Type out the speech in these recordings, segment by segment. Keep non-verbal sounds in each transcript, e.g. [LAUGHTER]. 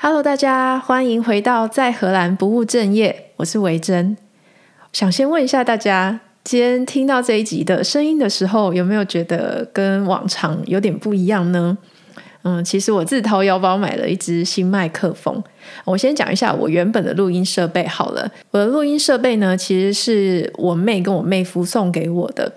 Hello，大家欢迎回到在荷兰不务正业，我是维珍。想先问一下大家，今天听到这一集的声音的时候，有没有觉得跟往常有点不一样呢？嗯，其实我自掏腰包买了一支新麦克风。我先讲一下我原本的录音设备好了。我的录音设备呢，其实是我妹跟我妹夫送给我的。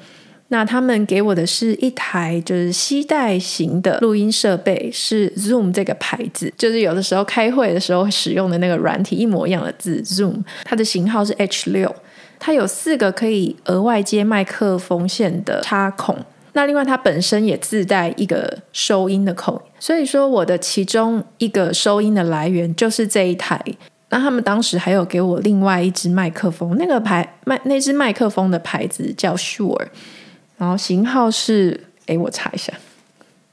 那他们给我的是一台就是吸带型的录音设备，是 Zoom 这个牌子，就是有的时候开会的时候使用的那个软体一模一样的字 Zoom，它的型号是 H 六，它有四个可以额外接麦克风线的插孔，那另外它本身也自带一个收音的口，所以说我的其中一个收音的来源就是这一台。那他们当时还有给我另外一支麦克风，那个牌麦那支麦克风的牌子叫 Sure。然后型号是，哎，我查一下，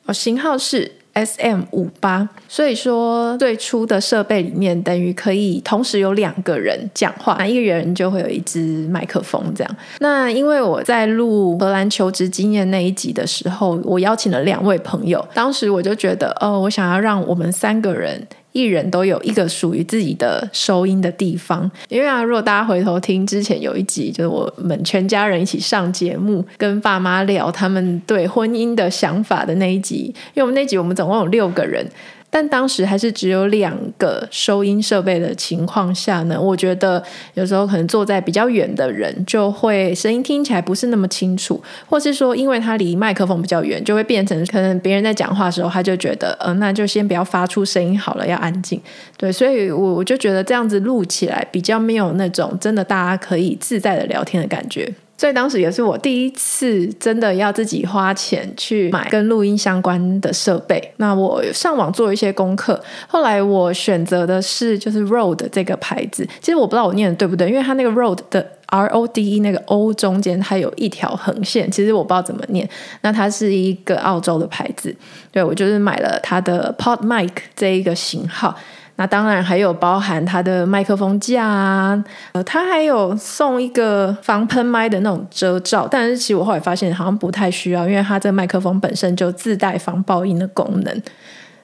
哦，型号是 SM 五八。所以说，最初的设备里面等于可以同时有两个人讲话，那一个人就会有一支麦克风这样。那因为我在录荷兰求职经验那一集的时候，我邀请了两位朋友，当时我就觉得，哦，我想要让我们三个人。一人都有一个属于自己的收音的地方，因为啊，如果大家回头听之前有一集，就是我们全家人一起上节目，跟爸妈聊他们对婚姻的想法的那一集，因为我们那集我们总共有六个人。但当时还是只有两个收音设备的情况下呢，我觉得有时候可能坐在比较远的人就会声音听起来不是那么清楚，或是说因为他离麦克风比较远，就会变成可能别人在讲话的时候，他就觉得，嗯、呃，那就先不要发出声音好了，要安静。对，所以我我就觉得这样子录起来比较没有那种真的大家可以自在的聊天的感觉。所以当时也是我第一次真的要自己花钱去买跟录音相关的设备。那我上网做一些功课，后来我选择的是就是 Rode 这个牌子。其实我不知道我念的对不对，因为它那个 Rode 的 R O D E 那个 O 中间它有一条横线，其实我不知道怎么念。那它是一个澳洲的牌子，对，我就是买了它的 Pod Mic 这一个型号。那当然还有包含它的麦克风架啊，呃，它还有送一个防喷麦的那种遮罩，但是其实我后来发现好像不太需要，因为它这个麦克风本身就自带防爆音的功能。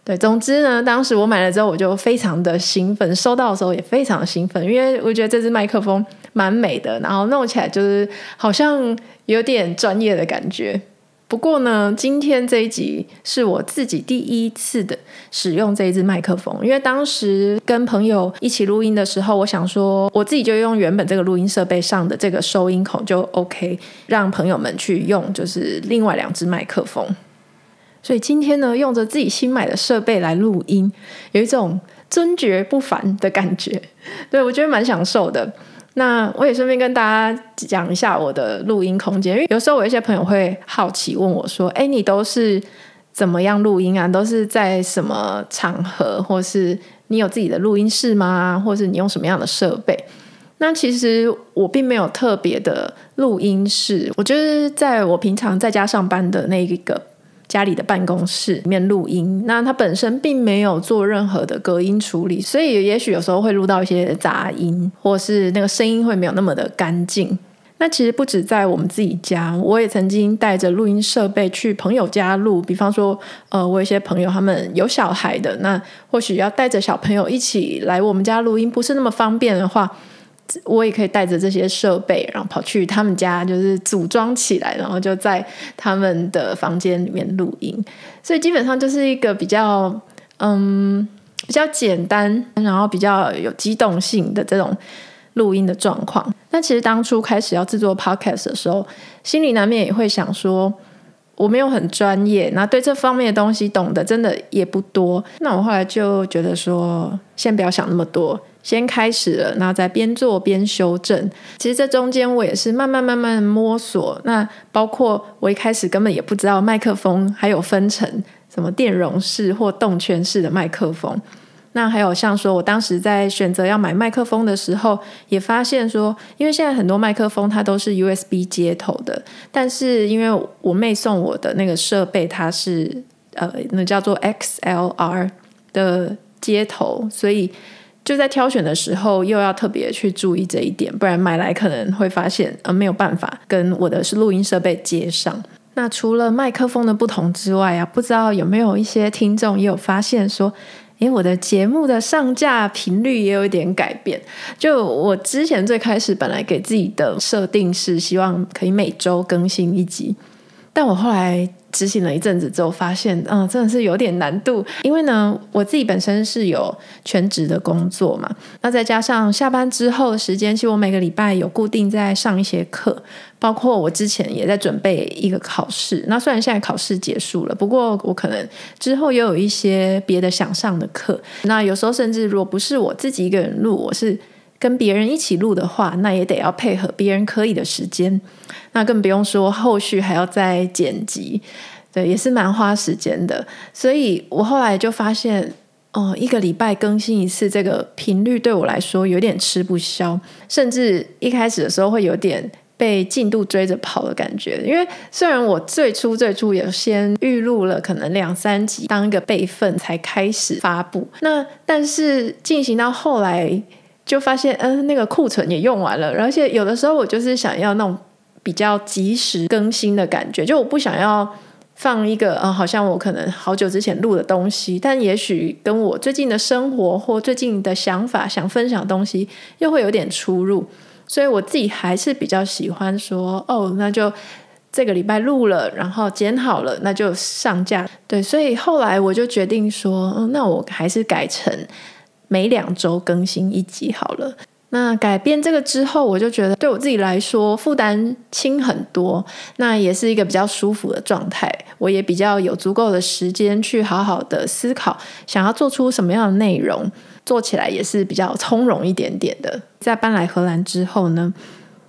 对，总之呢，当时我买了之后，我就非常的兴奋，收到的时候也非常的兴奋，因为我觉得这支麦克风蛮美的，然后弄起来就是好像有点专业的感觉。不过呢，今天这一集是我自己第一次的使用这一支麦克风，因为当时跟朋友一起录音的时候，我想说我自己就用原本这个录音设备上的这个收音孔就 OK，让朋友们去用就是另外两只麦克风。所以今天呢，用着自己新买的设备来录音，有一种尊爵不凡的感觉，对，我觉得蛮享受的。那我也顺便跟大家讲一下我的录音空间，因为有时候我一些朋友会好奇问我说：“哎，你都是怎么样录音啊？都是在什么场合，或是你有自己的录音室吗？或是你用什么样的设备？”那其实我并没有特别的录音室，我就是在我平常在家上班的那一个。家里的办公室里面录音，那它本身并没有做任何的隔音处理，所以也许有时候会录到一些杂音，或是那个声音会没有那么的干净。那其实不止在我们自己家，我也曾经带着录音设备去朋友家录，比方说，呃，我有些朋友他们有小孩的，那或许要带着小朋友一起来我们家录音，不是那么方便的话。我也可以带着这些设备，然后跑去他们家，就是组装起来，然后就在他们的房间里面录音。所以基本上就是一个比较，嗯，比较简单，然后比较有机动性的这种录音的状况。那其实当初开始要制作 Podcast 的时候，心里难免也会想说，我没有很专业，那对这方面的东西懂得真的也不多。那我后来就觉得说，先不要想那么多。先开始了，然后再边做边修正。其实这中间我也是慢慢慢慢摸索。那包括我一开始根本也不知道麦克风还有分成什么电容式或动圈式的麦克风。那还有像说我当时在选择要买麦克风的时候，也发现说，因为现在很多麦克风它都是 USB 接头的，但是因为我妹送我的那个设备它是呃那叫做 XLR 的接头，所以。就在挑选的时候，又要特别去注意这一点，不然买来可能会发现呃没有办法跟我的是录音设备接上。那除了麦克风的不同之外啊，不知道有没有一些听众也有发现说，诶，我的节目的上架频率也有一点改变。就我之前最开始本来给自己的设定是希望可以每周更新一集，但我后来。执行了一阵子之后，发现嗯，真的是有点难度。因为呢，我自己本身是有全职的工作嘛，那再加上下班之后的时间，其实我每个礼拜有固定在上一些课，包括我之前也在准备一个考试。那虽然现在考试结束了，不过我可能之后也有一些别的想上的课。那有时候甚至如果不是我自己一个人录，我是跟别人一起录的话，那也得要配合别人可以的时间。那更不用说后续还要再剪辑，对，也是蛮花时间的。所以我后来就发现，哦，一个礼拜更新一次，这个频率对我来说有点吃不消，甚至一开始的时候会有点被进度追着跑的感觉。因为虽然我最初最初也先预录了可能两三集当一个备份才开始发布，那但是进行到后来就发现，嗯，那个库存也用完了，而且有的时候我就是想要那种。比较及时更新的感觉，就我不想要放一个啊、呃，好像我可能好久之前录的东西，但也许跟我最近的生活或最近的想法想分享的东西又会有点出入，所以我自己还是比较喜欢说，哦，那就这个礼拜录了，然后剪好了，那就上架。对，所以后来我就决定说，嗯，那我还是改成每两周更新一集好了。那改变这个之后，我就觉得对我自己来说负担轻很多，那也是一个比较舒服的状态。我也比较有足够的时间去好好的思考，想要做出什么样的内容，做起来也是比较从容一点点的。在搬来荷兰之后呢，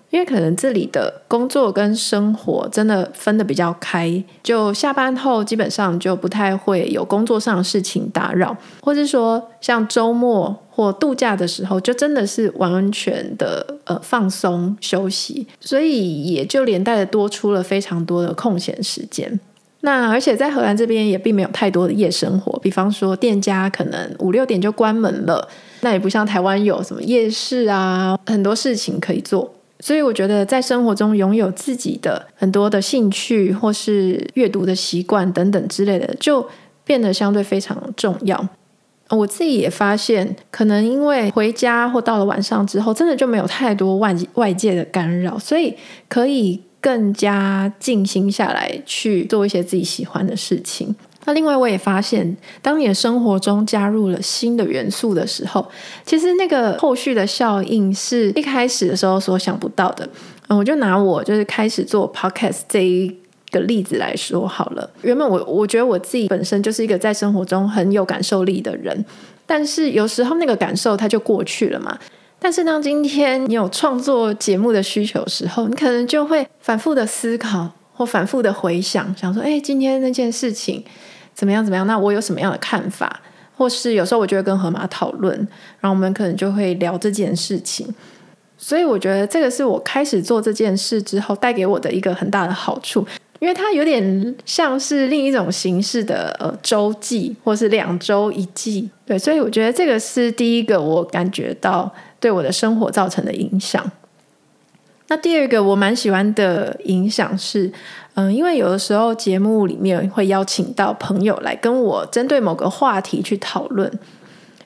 因为可能这里的工作跟生活真的分得比较开，就下班后基本上就不太会有工作上的事情打扰，或是说像周末或度假的时候，就真的是完全的呃放松休息，所以也就连带的多出了非常多的空闲时间。那而且在荷兰这边也并没有太多的夜生活，比方说店家可能五六点就关门了，那也不像台湾有什么夜市啊，很多事情可以做。所以我觉得，在生活中拥有自己的很多的兴趣，或是阅读的习惯等等之类的，就变得相对非常重要。我自己也发现，可能因为回家或到了晚上之后，真的就没有太多外外界的干扰，所以可以更加静心下来去做一些自己喜欢的事情。那另外我也发现，当你的生活中加入了新的元素的时候，其实那个后续的效应是一开始的时候所想不到的。嗯，我就拿我就是开始做 podcast 这一个例子来说好了。原本我我觉得我自己本身就是一个在生活中很有感受力的人，但是有时候那个感受它就过去了嘛。但是当今天你有创作节目的需求的时候，你可能就会反复的思考或反复的回想，想说，哎，今天那件事情。怎么样？怎么样？那我有什么样的看法？或是有时候我就会跟河马讨论，然后我们可能就会聊这件事情。所以我觉得这个是我开始做这件事之后带给我的一个很大的好处，因为它有点像是另一种形式的呃周记，或是两周一记。对，所以我觉得这个是第一个我感觉到对我的生活造成的影响。那第二个我蛮喜欢的影响是，嗯，因为有的时候节目里面会邀请到朋友来跟我针对某个话题去讨论。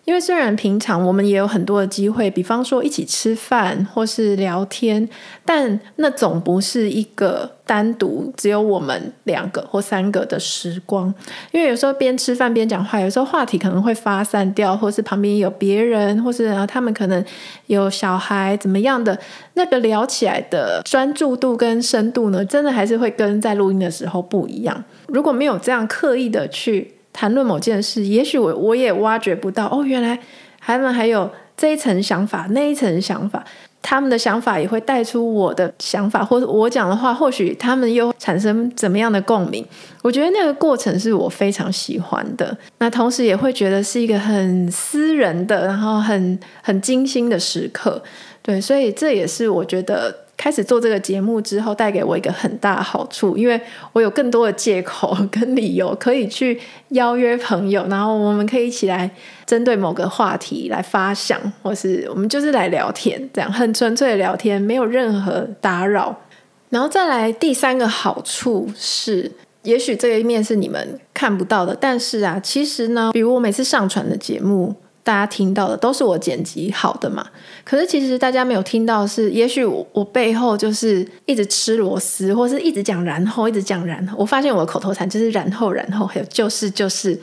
因为虽然平常我们也有很多的机会，比方说一起吃饭或是聊天，但那总不是一个单独只有我们两个或三个的时光。因为有时候边吃饭边讲话，有时候话题可能会发散掉，或是旁边有别人，或是啊他们可能有小孩怎么样的，那个聊起来的专注度跟深度呢，真的还是会跟在录音的时候不一样。如果没有这样刻意的去。谈论某件事，也许我我也挖掘不到哦，原来他们还有这一层想法，那一层想法，他们的想法也会带出我的想法，或者我讲的话，或许他们又产生怎么样的共鸣？我觉得那个过程是我非常喜欢的，那同时也会觉得是一个很私人的，然后很很精心的时刻，对，所以这也是我觉得。开始做这个节目之后，带给我一个很大的好处，因为我有更多的借口跟理由可以去邀约朋友，然后我们可以一起来针对某个话题来发想，或是我们就是来聊天，这样很纯粹的聊天，没有任何打扰。然后再来第三个好处是，也许这一面是你们看不到的，但是啊，其实呢，比如我每次上传的节目，大家听到的都是我剪辑好的嘛。可是其实大家没有听到是，也许我我背后就是一直吃螺丝，或是一直讲然后，一直讲然后。我发现我的口头禅就是然后，然后还有就是就是。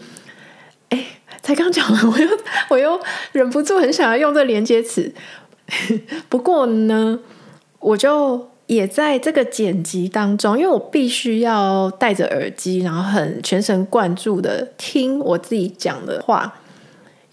哎，才刚讲完，我又 [LAUGHS] 我又忍不住很想要用这连接词。[LAUGHS] 不过呢，我就。也在这个剪辑当中，因为我必须要戴着耳机，然后很全神贯注的听我自己讲的话。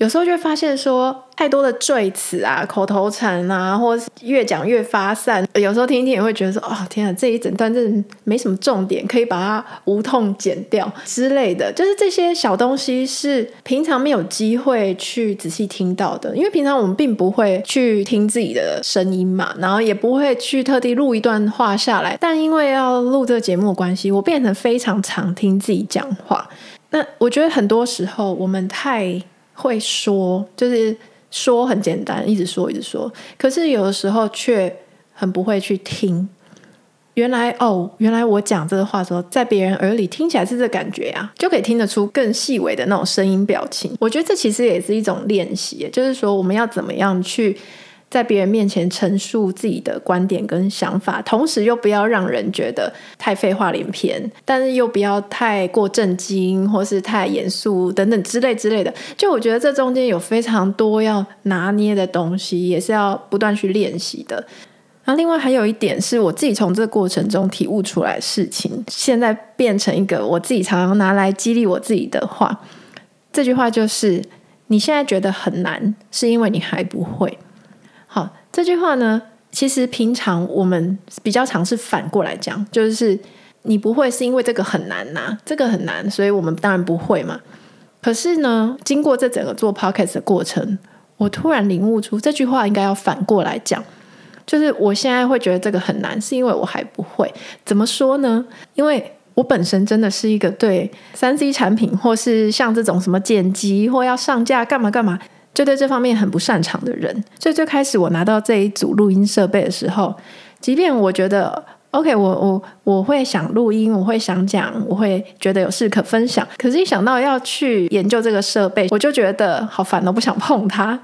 有时候就会发现说，太多的赘词啊、口头禅啊，或是越讲越发散。有时候听一听也会觉得说，哦，天啊，这一整段真的没什么重点，可以把它无痛剪掉之类的。就是这些小东西是平常没有机会去仔细听到的，因为平常我们并不会去听自己的声音嘛，然后也不会去特地录一段话下来。但因为要录这个节目的关系，我变成非常常听自己讲话。那我觉得很多时候我们太。会说，就是说很简单，一直说一直说。可是有的时候却很不会去听。原来哦，原来我讲这个话的时候，在别人耳里听起来是这感觉呀，就可以听得出更细微的那种声音表情。我觉得这其实也是一种练习，就是说我们要怎么样去。在别人面前陈述自己的观点跟想法，同时又不要让人觉得太废话连篇，但是又不要太过震惊或是太严肃等等之类之类的。就我觉得这中间有非常多要拿捏的东西，也是要不断去练习的。然后另外还有一点是我自己从这个过程中体悟出来的事情，现在变成一个我自己常常拿来激励我自己的话。这句话就是：你现在觉得很难，是因为你还不会。这句话呢，其实平常我们比较常是反过来讲，就是你不会是因为这个很难呐、这个很难，所以我们当然不会嘛。可是呢，经过这整个做 podcast 的过程，我突然领悟出这句话应该要反过来讲，就是我现在会觉得这个很难，是因为我还不会。怎么说呢？因为我本身真的是一个对三 C 产品，或是像这种什么剪辑或要上架干嘛干嘛。就对这方面很不擅长的人，所以最开始我拿到这一组录音设备的时候，即便我觉得 OK，我我我会想录音，我会想讲，我会觉得有事可分享，可是一想到要去研究这个设备，我就觉得好烦，都不想碰它。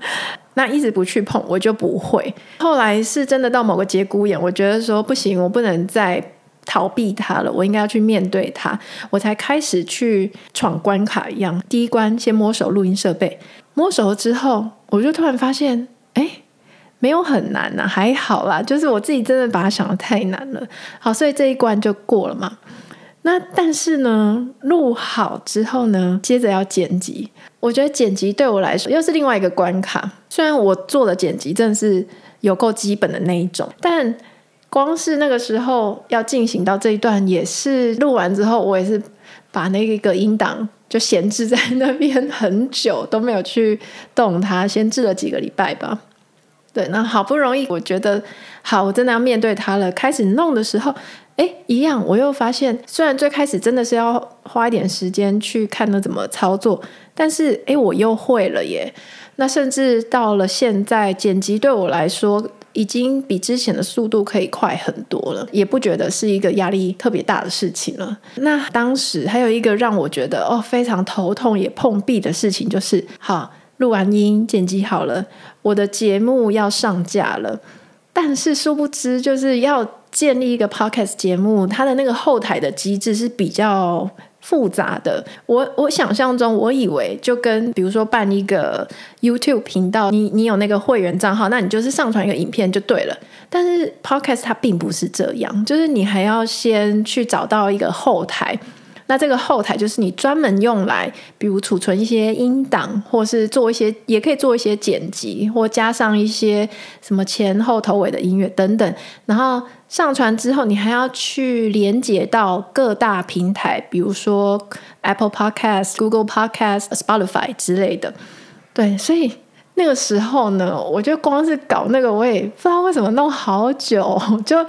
那一直不去碰，我就不会。后来是真的到某个节骨眼，我觉得说不行，我不能再逃避它了，我应该要去面对它，我才开始去闯关卡一样。第一关先摸手录音设备。摸熟了之后，我就突然发现，哎，没有很难呐、还好啦。就是我自己真的把它想得太难了。好，所以这一关就过了嘛。那但是呢，录好之后呢，接着要剪辑。我觉得剪辑对我来说又是另外一个关卡。虽然我做的剪辑真的是有够基本的那一种，但光是那个时候要进行到这一段，也是录完之后，我也是把那个音档。就闲置在那边很久都没有去动它，闲置了几个礼拜吧。对，那好不容易我觉得好，我真的要面对它了。开始弄的时候，哎，一样，我又发现，虽然最开始真的是要花一点时间去看它怎么操作，但是哎，我又会了耶。那甚至到了现在，剪辑对我来说，已经比之前的速度可以快很多了，也不觉得是一个压力特别大的事情了。那当时还有一个让我觉得哦非常头痛也碰壁的事情，就是好，录完音剪辑好了，我的节目要上架了，但是殊不知就是要建立一个 podcast 节目，它的那个后台的机制是比较。复杂的，我我想象中，我以为就跟比如说办一个 YouTube 频道，你你有那个会员账号，那你就是上传一个影片就对了。但是 Podcast 它并不是这样，就是你还要先去找到一个后台。那这个后台就是你专门用来，比如储存一些音档，或是做一些，也可以做一些剪辑，或加上一些什么前后头尾的音乐等等。然后上传之后，你还要去连接到各大平台，比如说 Apple Podcast、Google Podcast、Spotify 之类的。对，所以那个时候呢，我就光是搞那个，我也不知道为什么弄好久，[LAUGHS] 就。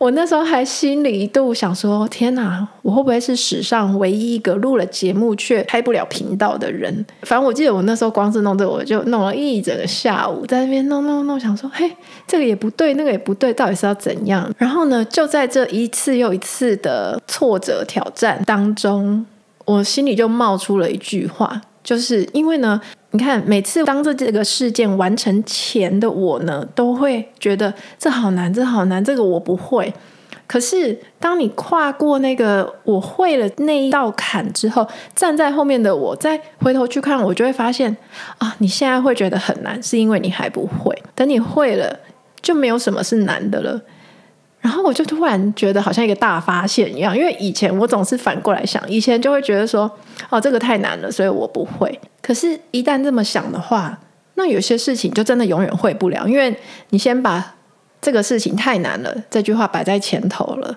我那时候还心里一度想说：天哪，我会不会是史上唯一一个录了节目却开不了频道的人？反正我记得我那时候光是弄这个，我就弄了一整个下午，在那边弄弄弄，想说：嘿，这个也不对，那个也不对，到底是要怎样？然后呢，就在这一次又一次的挫折挑战当中，我心里就冒出了一句话，就是因为呢。你看，每次当着这个事件完成前的我呢，都会觉得这好难，这好难，这个我不会。可是当你跨过那个我会了那一道坎之后，站在后面的我再回头去看，我就会发现啊，你现在会觉得很难，是因为你还不会。等你会了，就没有什么是难的了。然后我就突然觉得好像一个大发现一样，因为以前我总是反过来想，以前就会觉得说，哦，这个太难了，所以我不会。可是，一旦这么想的话，那有些事情就真的永远会不了，因为你先把这个事情太难了这句话摆在前头了。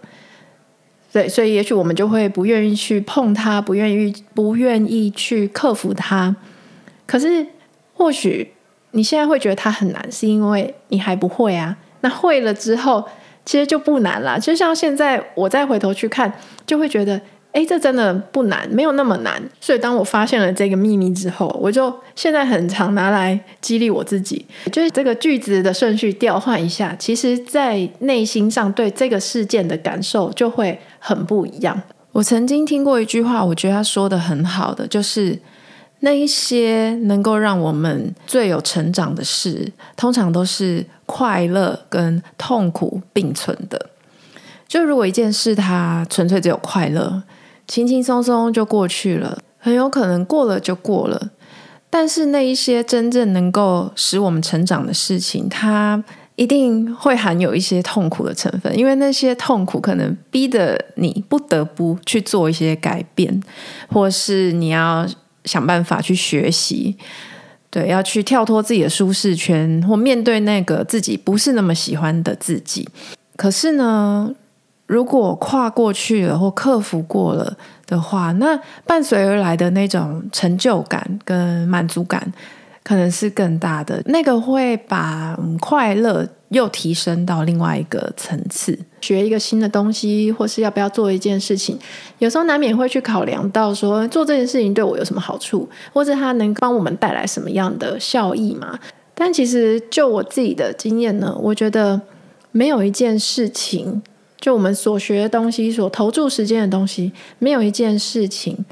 对，所以也许我们就会不愿意去碰它，不愿意不愿意去克服它。可是，或许你现在会觉得它很难，是因为你还不会啊。那会了之后。其实就不难了，就像现在我再回头去看，就会觉得，哎，这真的不难，没有那么难。所以当我发现了这个秘密之后，我就现在很常拿来激励我自己，就是这个句子的顺序调换一下，其实在内心上对这个事件的感受就会很不一样。我曾经听过一句话，我觉得他说的很好的，就是。那一些能够让我们最有成长的事，通常都是快乐跟痛苦并存的。就如果一件事它纯粹只有快乐，轻轻松松就过去了，很有可能过了就过了。但是那一些真正能够使我们成长的事情，它一定会含有一些痛苦的成分，因为那些痛苦可能逼得你不得不去做一些改变，或是你要。想办法去学习，对，要去跳脱自己的舒适圈，或面对那个自己不是那么喜欢的自己。可是呢，如果跨过去了或克服过了的话，那伴随而来的那种成就感跟满足感，可能是更大的。那个会把快乐。又提升到另外一个层次，学一个新的东西，或是要不要做一件事情，有时候难免会去考量到说，做这件事情对我有什么好处，或者它能帮我们带来什么样的效益嘛？但其实就我自己的经验呢，我觉得没有一件事情，就我们所学的东西，所投注时间的东西，没有一件事情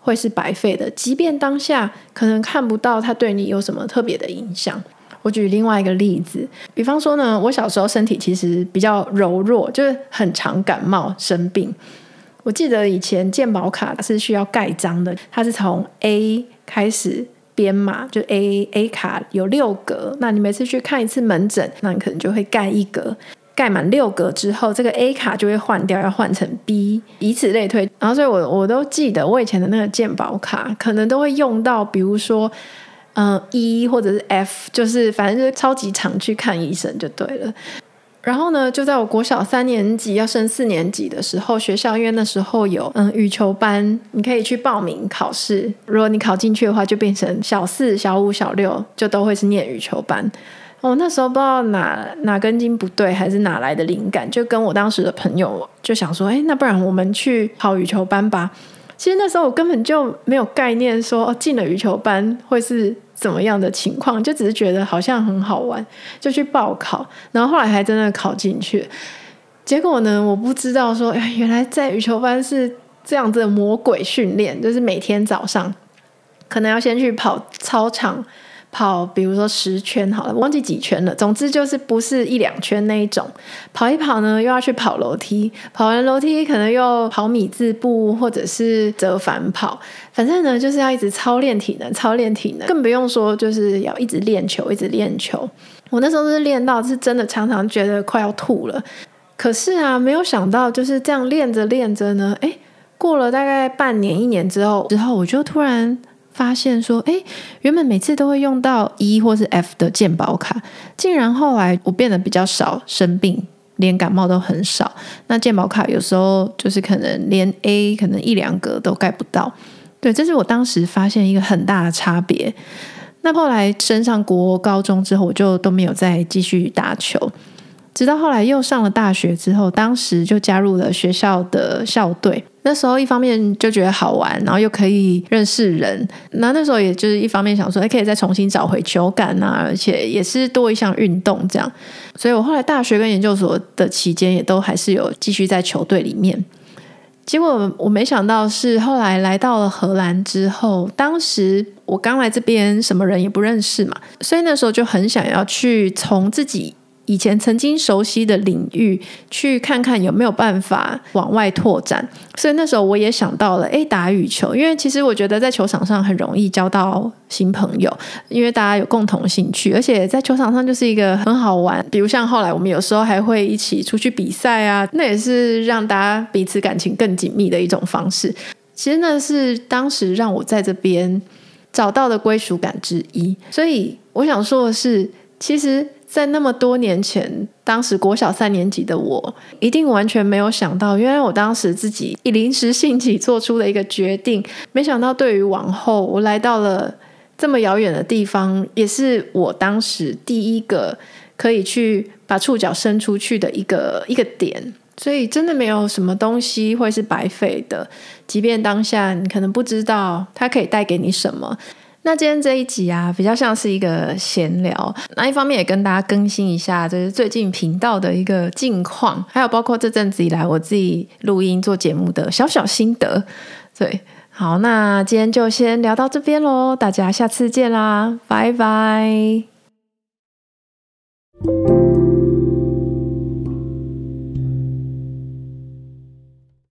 会是白费的，即便当下可能看不到它对你有什么特别的影响。我举另外一个例子，比方说呢，我小时候身体其实比较柔弱，就是很常感冒生病。我记得以前健保卡是需要盖章的，它是从 A 开始编码，就 A A 卡有六格，那你每次去看一次门诊，那你可能就会盖一格，盖满六格之后，这个 A 卡就会换掉，要换成 B，以此类推。然后，所以我我都记得我以前的那个健保卡，可能都会用到，比如说。嗯，E 或者是 F，就是反正就是超级常去看医生就对了。然后呢，就在我国小三年级要升四年级的时候，学校因为那时候有嗯羽球班，你可以去报名考试。如果你考进去的话，就变成小四、小五、小六就都会是念羽球班。我那时候不知道哪哪根筋不对，还是哪来的灵感，就跟我当时的朋友就想说，哎，那不然我们去跑羽球班吧。其实那时候我根本就没有概念说，说进了羽球班会是怎么样的情况，就只是觉得好像很好玩，就去报考，然后后来还真的考进去。结果呢，我不知道说，原来在羽球班是这样子的魔鬼训练，就是每天早上可能要先去跑操场。跑，比如说十圈好了，忘记几圈了。总之就是不是一两圈那一种。跑一跑呢，又要去跑楼梯，跑完楼梯可能又跑米字步或者是折返跑。反正呢，就是要一直操练体能，操练体能，更不用说就是要一直练球，一直练球。我那时候是练到是真的常常觉得快要吐了。可是啊，没有想到就是这样练着练着呢，诶，过了大概半年一年之后，之后我就突然。发现说，哎，原本每次都会用到 E 或是 F 的健保卡，竟然后来我变得比较少生病，连感冒都很少。那健保卡有时候就是可能连 A 可能一两格都盖不到。对，这是我当时发现一个很大的差别。那后来升上国高中之后，我就都没有再继续打球。直到后来又上了大学之后，当时就加入了学校的校队。那时候一方面就觉得好玩，然后又可以认识人。那那时候也就是一方面想说，哎，可以再重新找回球感啊，而且也是多一项运动这样。所以我后来大学跟研究所的期间，也都还是有继续在球队里面。结果我没想到是后来来到了荷兰之后，当时我刚来这边，什么人也不认识嘛，所以那时候就很想要去从自己。以前曾经熟悉的领域，去看看有没有办法往外拓展。所以那时候我也想到了，诶，打羽球，因为其实我觉得在球场上很容易交到新朋友，因为大家有共同兴趣，而且在球场上就是一个很好玩。比如像后来我们有时候还会一起出去比赛啊，那也是让大家彼此感情更紧密的一种方式。其实那是当时让我在这边找到的归属感之一。所以我想说的是，其实。在那么多年前，当时国小三年级的我，一定完全没有想到，原来我当时自己以临时兴起做出的一个决定，没想到对于往后我来到了这么遥远的地方，也是我当时第一个可以去把触角伸出去的一个一个点。所以真的没有什么东西会是白费的，即便当下你可能不知道它可以带给你什么。那今天这一集啊，比较像是一个闲聊。那一方面也跟大家更新一下，就是最近频道的一个近况，还有包括这阵子以来我自己录音做节目的小小心得。对，好，那今天就先聊到这边喽，大家下次见啦，拜拜。